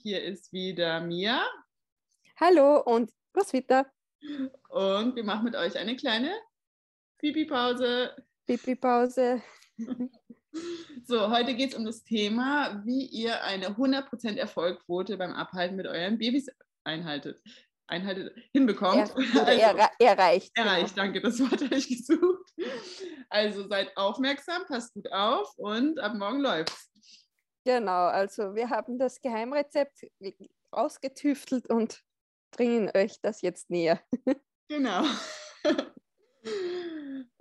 Hier ist wieder Mia. Hallo und Roswitha. Und wir machen mit euch eine kleine Pipi-Pause. Pipi-Pause. So, heute geht es um das Thema, wie ihr eine 100% Erfolgquote beim Abhalten mit euren Babys einhaltet. Einhaltet, hinbekommt. Er, also, er, erreicht. Erreicht, genau. danke, das Wort habe ich gesucht. Also seid aufmerksam, passt gut auf und ab morgen läuft's. Genau, also wir haben das Geheimrezept ausgetüftelt und bringen euch das jetzt näher. Genau.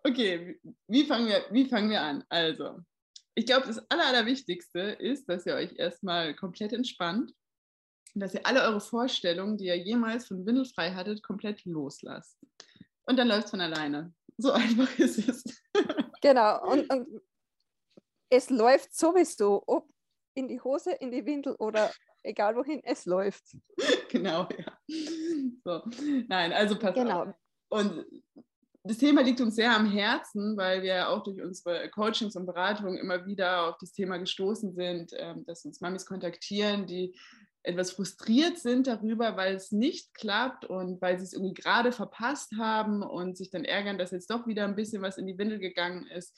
Okay, wie fangen wir, wie fangen wir an? Also, ich glaube, das Aller, Allerwichtigste ist, dass ihr euch erstmal komplett entspannt und dass ihr alle eure Vorstellungen, die ihr jemals von Windelfrei hattet, komplett loslasst. Und dann läuft es von alleine. So einfach ist es. Genau, und, und es läuft sowieso, ob in die Hose, in die Windel oder egal wohin, es läuft. Genau, ja. So. Nein, also pass genau. auf. Und das Thema liegt uns sehr am Herzen, weil wir auch durch unsere Coachings und Beratungen immer wieder auf das Thema gestoßen sind, ähm, dass uns Mamis kontaktieren, die etwas frustriert sind darüber, weil es nicht klappt und weil sie es irgendwie gerade verpasst haben und sich dann ärgern, dass jetzt doch wieder ein bisschen was in die Windel gegangen ist.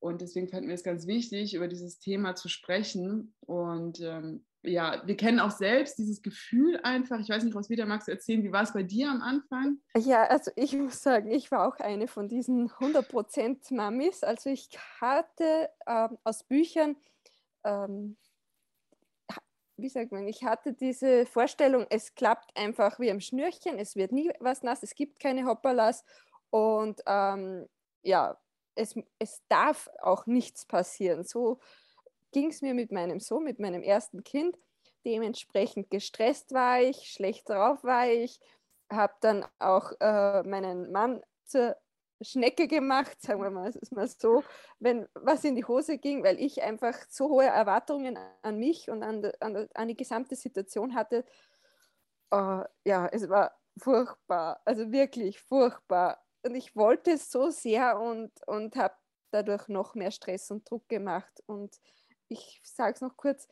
Und deswegen fanden wir es ganz wichtig, über dieses Thema zu sprechen. Und ähm, ja, wir kennen auch selbst dieses Gefühl einfach. Ich weiß nicht, was wieder magst du erzählen, wie war es bei dir am Anfang? Ja, also ich muss sagen, ich war auch eine von diesen 100% Mamis. Also ich hatte ähm, aus Büchern, ähm, wie sagt man, ich hatte diese Vorstellung, es klappt einfach wie am Schnürchen, es wird nie was nass, es gibt keine Hopperlas und ähm, ja, es, es darf auch nichts passieren. So ging es mir mit meinem Sohn, mit meinem ersten Kind. Dementsprechend gestresst war ich, schlecht drauf war ich, habe dann auch äh, meinen Mann zur Schnecke gemacht, sagen wir mal, es mal so, wenn was in die Hose ging, weil ich einfach so hohe Erwartungen an mich und an, an, an die gesamte Situation hatte. Uh, ja, es war furchtbar, also wirklich furchtbar. Und ich wollte es so sehr und, und habe dadurch noch mehr Stress und Druck gemacht. Und ich sage es noch kurz,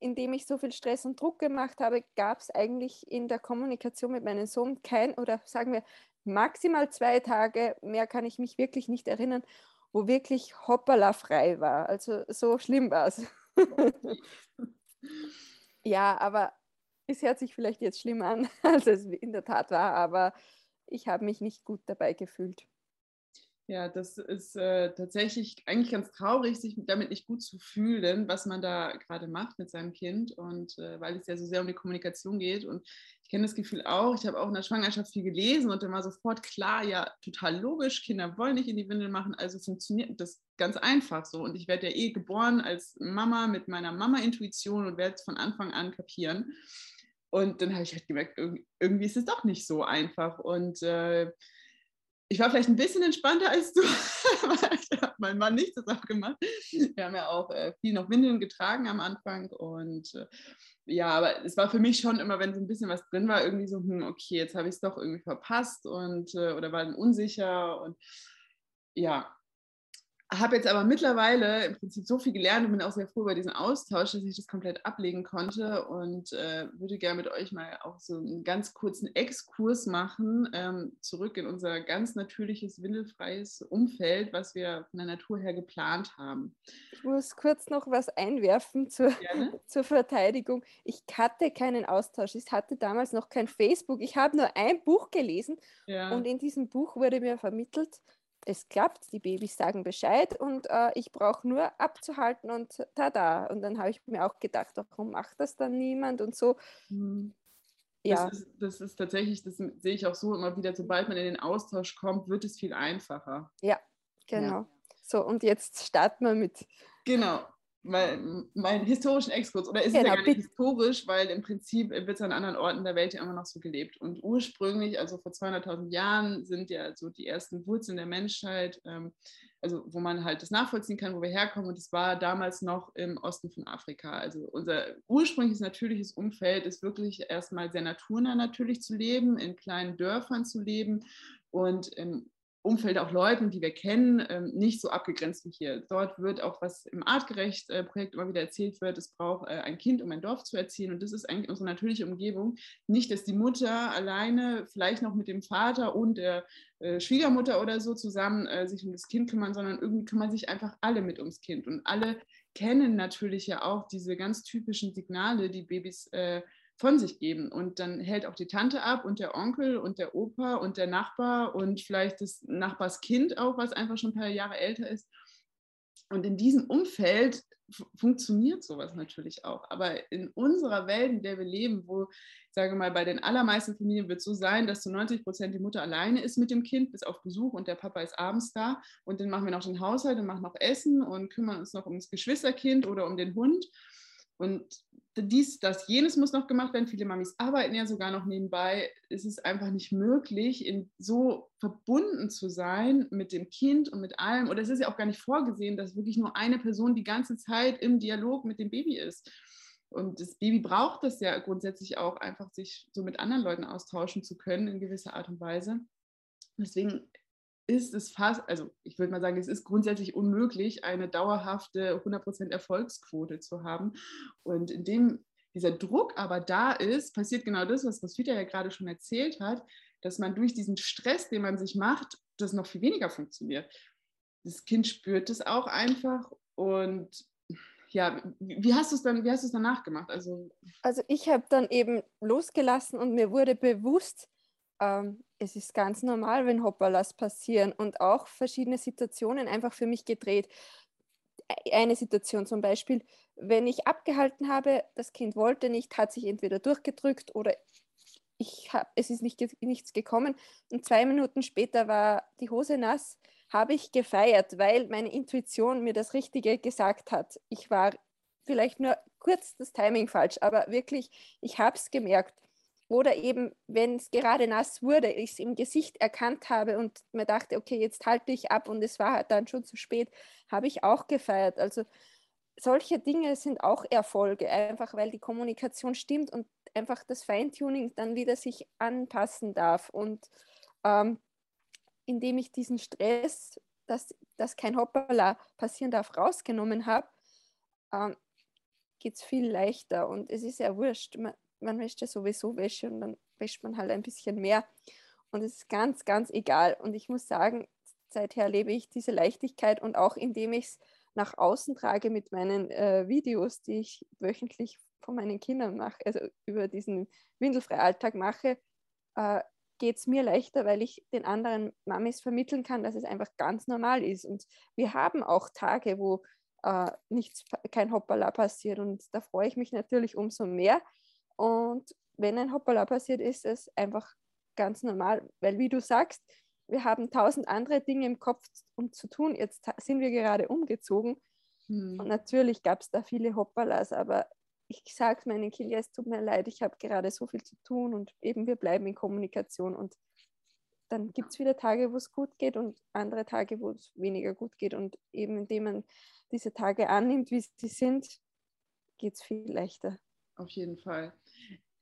indem ich so viel Stress und Druck gemacht habe, gab es eigentlich in der Kommunikation mit meinem Sohn kein oder sagen wir maximal zwei Tage, mehr kann ich mich wirklich nicht erinnern, wo wirklich hoppala frei war. Also so schlimm war es. ja, aber es hört sich vielleicht jetzt schlimm an, als es in der Tat war, aber ich habe mich nicht gut dabei gefühlt. Ja, das ist äh, tatsächlich eigentlich ganz traurig, sich damit nicht gut zu fühlen, was man da gerade macht mit seinem Kind. Und äh, weil es ja so sehr um die Kommunikation geht. Und ich kenne das Gefühl auch, ich habe auch in der Schwangerschaft viel gelesen und dann war sofort klar, ja, total logisch, Kinder wollen nicht in die Windel machen, also funktioniert das ganz einfach so. Und ich werde ja eh geboren als Mama mit meiner Mama-Intuition und werde es von Anfang an kapieren. Und dann habe ich halt gemerkt, irgendwie ist es doch nicht so einfach. Und äh, ich war vielleicht ein bisschen entspannter als du, ich habe mein Mann nicht das auch gemacht. Wir haben ja auch äh, viel noch Windeln getragen am Anfang und äh, ja, aber es war für mich schon immer, wenn so ein bisschen was drin war, irgendwie so, hm, okay, jetzt habe ich es doch irgendwie verpasst und äh, oder war dann unsicher und ja, habe jetzt aber mittlerweile im Prinzip so viel gelernt und bin auch sehr froh über diesen Austausch, dass ich das komplett ablegen konnte und äh, würde gerne mit euch mal auch so einen ganz kurzen Exkurs machen, ähm, zurück in unser ganz natürliches, windelfreies Umfeld, was wir von der Natur her geplant haben. Ich muss kurz noch was einwerfen zur, zur Verteidigung. Ich hatte keinen Austausch. Ich hatte damals noch kein Facebook. Ich habe nur ein Buch gelesen ja. und in diesem Buch wurde mir vermittelt, es klappt, die Babys sagen Bescheid und äh, ich brauche nur abzuhalten und tada. Und dann habe ich mir auch gedacht, warum macht das dann niemand und so. Mhm. Ja. Das ist, das ist tatsächlich, das sehe ich auch so immer wieder, sobald man in den Austausch kommt, wird es viel einfacher. Ja, genau. Ja. So, und jetzt starten wir mit. Genau mein, meinen historischen Exkurs. Oder ist genau, es ja gar nicht historisch, weil im Prinzip wird es an anderen Orten der Welt ja immer noch so gelebt. Und ursprünglich, also vor 200.000 Jahren, sind ja so die ersten Wurzeln der Menschheit, ähm, also wo man halt das nachvollziehen kann, wo wir herkommen. Und das war damals noch im Osten von Afrika. Also unser ursprüngliches natürliches Umfeld ist wirklich erstmal sehr naturnah natürlich zu leben, in kleinen Dörfern zu leben und im Umfeld auch Leuten, die wir kennen, ähm, nicht so abgegrenzt wie hier. Dort wird auch, was im Artgerecht-Projekt immer wieder erzählt wird, es braucht äh, ein Kind, um ein Dorf zu erziehen. Und das ist eigentlich unsere natürliche Umgebung. Nicht, dass die Mutter alleine, vielleicht noch mit dem Vater und der äh, Schwiegermutter oder so zusammen äh, sich um das Kind kümmern, sondern irgendwie kümmern sich einfach alle mit ums Kind. Und alle kennen natürlich ja auch diese ganz typischen Signale, die Babys äh, von sich geben. Und dann hält auch die Tante ab und der Onkel und der Opa und der Nachbar und vielleicht das Nachbarskind auch, was einfach schon ein paar Jahre älter ist. Und in diesem Umfeld funktioniert sowas natürlich auch. Aber in unserer Welt, in der wir leben, wo, ich sage mal, bei den allermeisten Familien wird es so sein, dass zu 90 Prozent die Mutter alleine ist mit dem Kind, bis auf Besuch und der Papa ist abends da. Und dann machen wir noch den Haushalt und machen noch Essen und kümmern uns noch ums Geschwisterkind oder um den Hund. Und dies, das, jenes muss noch gemacht werden. Viele Mamis arbeiten ja sogar noch nebenbei. Es ist einfach nicht möglich, in so verbunden zu sein mit dem Kind und mit allem. Oder es ist ja auch gar nicht vorgesehen, dass wirklich nur eine Person die ganze Zeit im Dialog mit dem Baby ist. Und das Baby braucht das ja grundsätzlich auch, einfach sich so mit anderen Leuten austauschen zu können in gewisser Art und Weise. Deswegen ist es fast, also ich würde mal sagen, es ist grundsätzlich unmöglich, eine dauerhafte 100% Erfolgsquote zu haben. Und indem dieser Druck aber da ist, passiert genau das, was Roswitha ja gerade schon erzählt hat, dass man durch diesen Stress, den man sich macht, das noch viel weniger funktioniert. Das Kind spürt es auch einfach und ja, wie hast du es dann, wie hast du es danach gemacht? Also, also ich habe dann eben losgelassen und mir wurde bewusst, ähm, es ist ganz normal, wenn Hoppalas passieren und auch verschiedene Situationen einfach für mich gedreht. Eine Situation zum Beispiel, wenn ich abgehalten habe, das Kind wollte nicht, hat sich entweder durchgedrückt oder ich hab, es ist nicht, nichts gekommen. Und zwei Minuten später war die Hose nass, habe ich gefeiert, weil meine Intuition mir das Richtige gesagt hat. Ich war vielleicht nur kurz das Timing falsch, aber wirklich, ich habe es gemerkt. Oder eben, wenn es gerade nass wurde, ich es im Gesicht erkannt habe und mir dachte, okay, jetzt halte ich ab und es war halt dann schon zu spät, habe ich auch gefeiert. Also solche Dinge sind auch Erfolge, einfach weil die Kommunikation stimmt und einfach das Feintuning dann wieder sich anpassen darf. Und ähm, indem ich diesen Stress, dass, dass kein Hoppala passieren darf, rausgenommen habe, ähm, geht es viel leichter und es ist ja wurscht. Man, man wäscht ja sowieso Wäsche und dann wäscht man halt ein bisschen mehr. Und es ist ganz, ganz egal. Und ich muss sagen, seither lebe ich diese Leichtigkeit und auch indem ich es nach außen trage mit meinen äh, Videos, die ich wöchentlich von meinen Kindern mache, also über diesen Windelfreialltag mache, äh, geht es mir leichter, weil ich den anderen Mamis vermitteln kann, dass es einfach ganz normal ist. Und wir haben auch Tage, wo äh, nichts, kein Hoppala passiert. Und da freue ich mich natürlich umso mehr, und wenn ein Hoppala passiert, ist es einfach ganz normal, weil wie du sagst, wir haben tausend andere Dinge im Kopf, um zu tun. Jetzt sind wir gerade umgezogen hm. und natürlich gab es da viele Hoppalas, aber ich sage meinen Kindern, es tut mir leid, ich habe gerade so viel zu tun und eben wir bleiben in Kommunikation und dann gibt es wieder Tage, wo es gut geht und andere Tage, wo es weniger gut geht und eben indem man diese Tage annimmt, wie sie sind, geht es viel leichter. Auf jeden Fall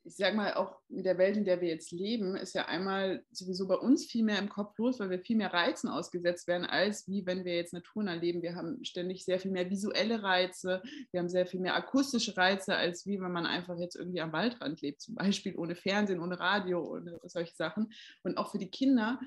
ich sage mal, auch in der Welt, in der wir jetzt leben, ist ja einmal sowieso bei uns viel mehr im Kopf los, weil wir viel mehr Reizen ausgesetzt werden, als wie wenn wir jetzt naturnah leben. Wir haben ständig sehr viel mehr visuelle Reize, wir haben sehr viel mehr akustische Reize, als wie wenn man einfach jetzt irgendwie am Waldrand lebt, zum Beispiel ohne Fernsehen, ohne Radio, ohne solche Sachen. Und auch für die Kinder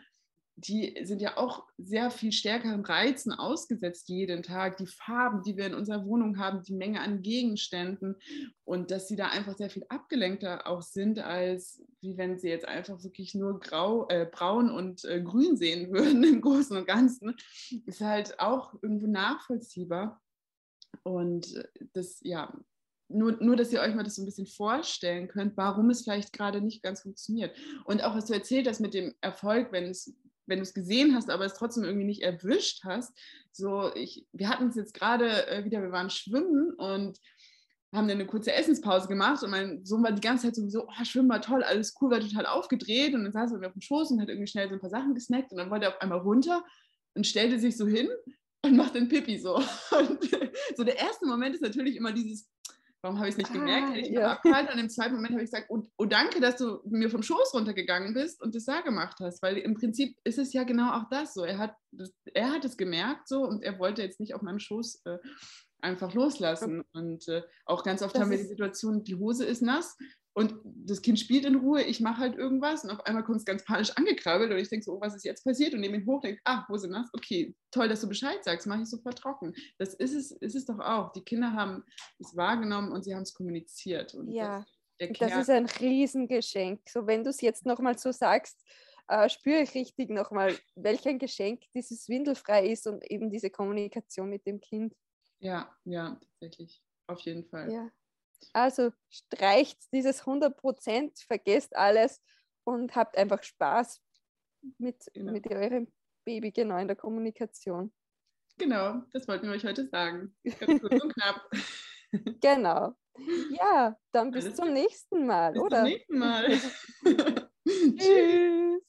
die sind ja auch sehr viel stärkeren Reizen ausgesetzt jeden Tag. Die Farben, die wir in unserer Wohnung haben, die Menge an Gegenständen und dass sie da einfach sehr viel abgelenkter auch sind, als wie wenn sie jetzt einfach wirklich nur grau, äh, braun und äh, grün sehen würden im Großen und Ganzen, ist halt auch irgendwo nachvollziehbar. Und das, ja, nur, nur, dass ihr euch mal das so ein bisschen vorstellen könnt, warum es vielleicht gerade nicht ganz funktioniert. Und auch was du erzählt hast mit dem Erfolg, wenn es wenn du es gesehen hast, aber es trotzdem irgendwie nicht erwischt hast. So, ich, wir hatten es jetzt gerade äh, wieder, wir waren schwimmen und haben dann eine kurze Essenspause gemacht und mein Sohn war die ganze Zeit so, oh, Schwimmen war toll, alles cool, war total aufgedreht und dann saß er auf dem Schoß und hat irgendwie schnell so ein paar Sachen gesnackt und dann wollte er auf einmal runter und stellte sich so hin und macht den Pipi so. Und so der erste Moment ist natürlich immer dieses, warum habe ich es nicht gemerkt? Ah, Hätte ich ja. abgehalten und im zweiten Moment habe ich gesagt, oh, oh, danke, dass du mir vom Schoß runtergegangen bist und das da gemacht hast, weil im Prinzip ist es ja genau auch das so. Er hat, er hat es gemerkt so und er wollte jetzt nicht auf meinem Schoß äh, einfach loslassen. Und äh, auch ganz oft das haben wir die Situation, die Hose ist nass und das Kind spielt in Ruhe, ich mache halt irgendwas und auf einmal kommt es ganz panisch angekrabbelt und ich denke so, oh, was ist jetzt passiert? Und nehme ihn hoch, denke, ah, Hose nass, okay, toll, dass du Bescheid sagst, mache ich sofort trocken. Das ist es, ist es doch auch. Die Kinder haben es wahrgenommen und sie haben es kommuniziert. Und ja, das, das ist ein Riesengeschenk. So, wenn du es jetzt nochmal so sagst, äh, spüre ich richtig nochmal, welch ein Geschenk dieses Windelfrei ist und eben diese Kommunikation mit dem Kind. Ja, ja, tatsächlich. Auf jeden Fall. Ja. Also streicht dieses 100 Prozent, vergesst alles und habt einfach Spaß mit, genau. mit eurem Baby genau in der Kommunikation. Genau, das wollten wir euch heute sagen. Ganz kurz und knapp. Genau. Ja, dann bis Alles zum nächsten Mal, bis oder? Bis zum nächsten Mal. Tschüss.